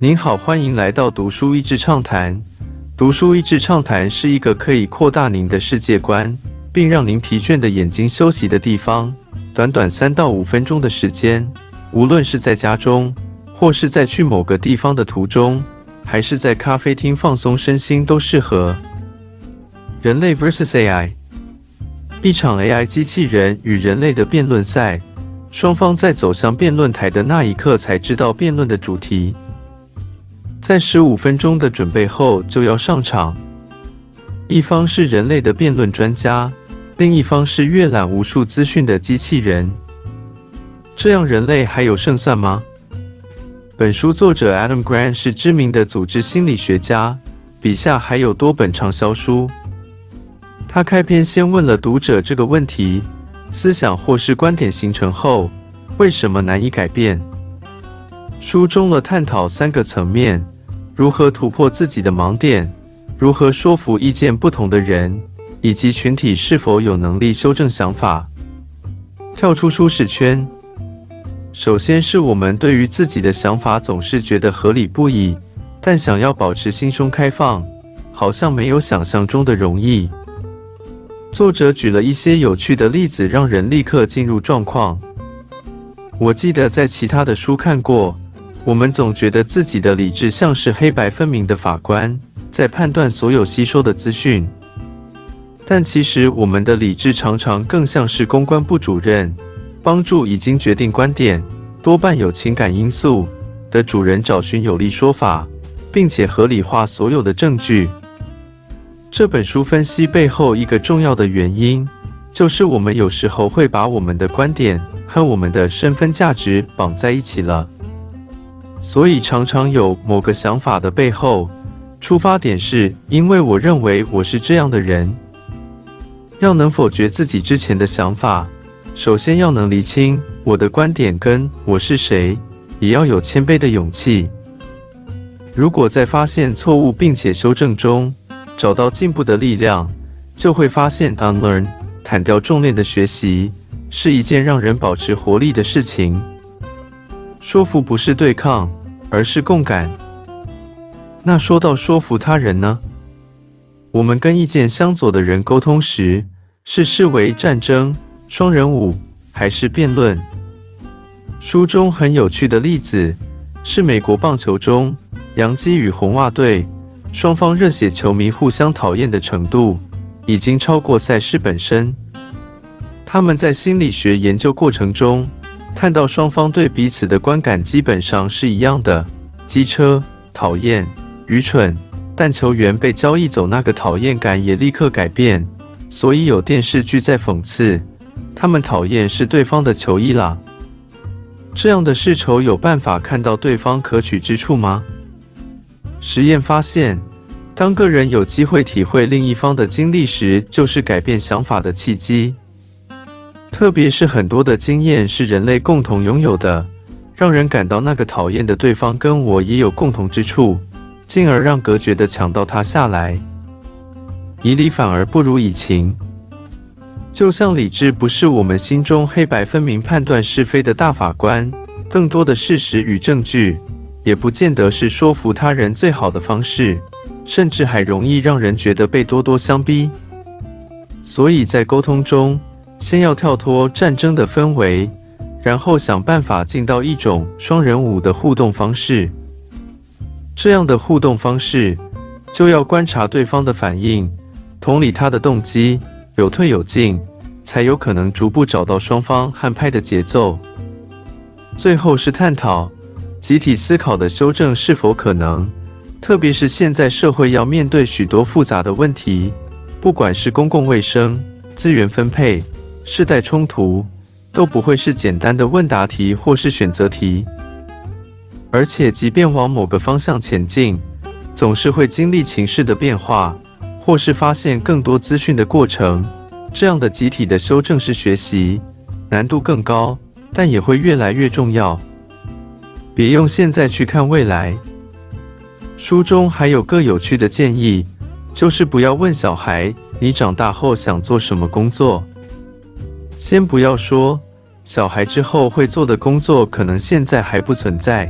您好，欢迎来到读书益智畅谈。读书益智畅谈是一个可以扩大您的世界观，并让您疲倦的眼睛休息的地方。短短三到五分钟的时间，无论是在家中，或是在去某个地方的途中，还是在咖啡厅放松身心，都适合。人类 vs AI，一场 AI 机器人与人类的辩论赛。双方在走向辩论台的那一刻才知道辩论的主题。在十五分钟的准备后就要上场。一方是人类的辩论专家，另一方是阅览无数资讯的机器人。这样人类还有胜算吗？本书作者 Adam Grant 是知名的组织心理学家，笔下还有多本畅销书。他开篇先问了读者这个问题。思想或是观点形成后，为什么难以改变？书中了探讨三个层面：如何突破自己的盲点，如何说服意见不同的人，以及群体是否有能力修正想法，跳出舒适圈。首先是我们对于自己的想法总是觉得合理不已，但想要保持心胸开放，好像没有想象中的容易。作者举了一些有趣的例子，让人立刻进入状况。我记得在其他的书看过，我们总觉得自己的理智像是黑白分明的法官，在判断所有吸收的资讯。但其实我们的理智常常更像是公关部主任，帮助已经决定观点、多半有情感因素的主人找寻有力说法，并且合理化所有的证据。这本书分析背后一个重要的原因，就是我们有时候会把我们的观点和我们的身份价值绑在一起了。所以常常有某个想法的背后，出发点是因为我认为我是这样的人。要能否决自己之前的想法，首先要能厘清我的观点跟我是谁，也要有谦卑的勇气。如果在发现错误并且修正中，找到进步的力量，就会发现 unlearn 砍掉重练的学习是一件让人保持活力的事情。说服不是对抗，而是共感。那说到说服他人呢？我们跟意见相左的人沟通时，是视为战争、双人舞，还是辩论？书中很有趣的例子是美国棒球中洋基与红袜队。双方热血球迷互相讨厌的程度，已经超过赛事本身。他们在心理学研究过程中，看到双方对彼此的观感基本上是一样的：机车、讨厌、愚蠢。但球员被交易走，那个讨厌感也立刻改变。所以有电视剧在讽刺，他们讨厌是对方的球衣啦。这样的世仇有办法看到对方可取之处吗？实验发现，当个人有机会体会另一方的经历时，就是改变想法的契机。特别是很多的经验是人类共同拥有的，让人感到那个讨厌的对方跟我也有共同之处，进而让隔绝的强盗塌下来。以理反而不如以情，就像理智不是我们心中黑白分明判断是非的大法官，更多的事实与证据。也不见得是说服他人最好的方式，甚至还容易让人觉得被咄咄相逼。所以在沟通中，先要跳脱战争的氛围，然后想办法进到一种双人舞的互动方式。这样的互动方式，就要观察对方的反应，同理他的动机，有退有进，才有可能逐步找到双方和拍的节奏。最后是探讨。集体思考的修正是否可能？特别是现在社会要面对许多复杂的问题，不管是公共卫生、资源分配、世代冲突，都不会是简单的问答题或是选择题。而且，即便往某个方向前进，总是会经历情势的变化，或是发现更多资讯的过程。这样的集体的修正式学习，难度更高，但也会越来越重要。别用现在去看未来。书中还有个有趣的建议，就是不要问小孩你长大后想做什么工作。先不要说小孩之后会做的工作可能现在还不存在，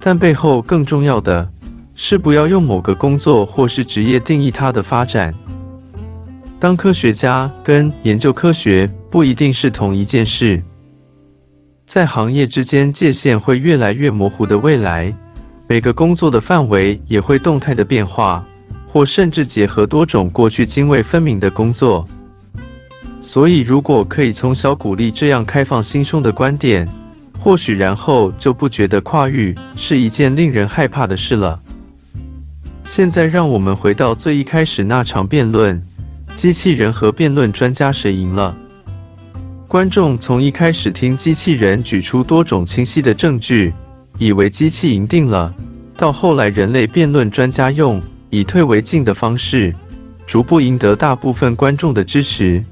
但背后更重要的是，不要用某个工作或是职业定义它的发展。当科学家跟研究科学不一定是同一件事，在行业之间界限会越来越模糊的未来，每个工作的范围也会动态的变化，或甚至结合多种过去泾渭分明的工作。所以，如果可以从小鼓励这样开放心胸的观点，或许然后就不觉得跨域是一件令人害怕的事了。现在，让我们回到最一开始那场辩论：机器人和辩论专家谁赢了？观众从一开始听机器人举出多种清晰的证据，以为机器赢定了，到后来人类辩论专家用以退为进的方式，逐步赢得大部分观众的支持。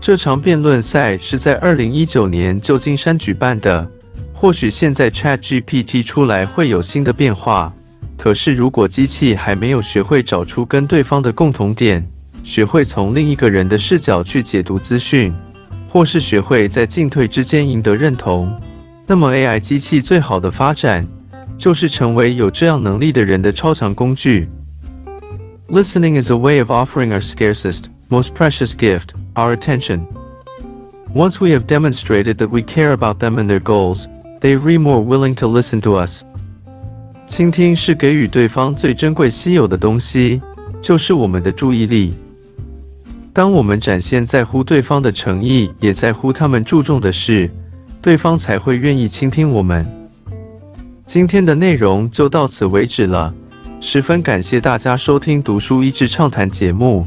这场辩论赛是在二零一九年旧金山举办的。或许现在 Chat GPT 出来会有新的变化，可是如果机器还没有学会找出跟对方的共同点，学会从另一个人的视角去解读资讯，或是学会在进退之间赢得认同，那么 AI 机器最好的发展就是成为有这样能力的人的超强工具。Listening is a way of offering our scarcest, most precious gift. Our attention. Once we have demonstrated that we care about them and their goals, they re more willing to listen to us. 倾听是给予对方最珍贵稀有的东西，就是我们的注意力。当我们展现在乎对方的诚意，也在乎他们注重的事，对方才会愿意倾听我们。今天的内容就到此为止了，十分感谢大家收听《读书益智畅谈》节目。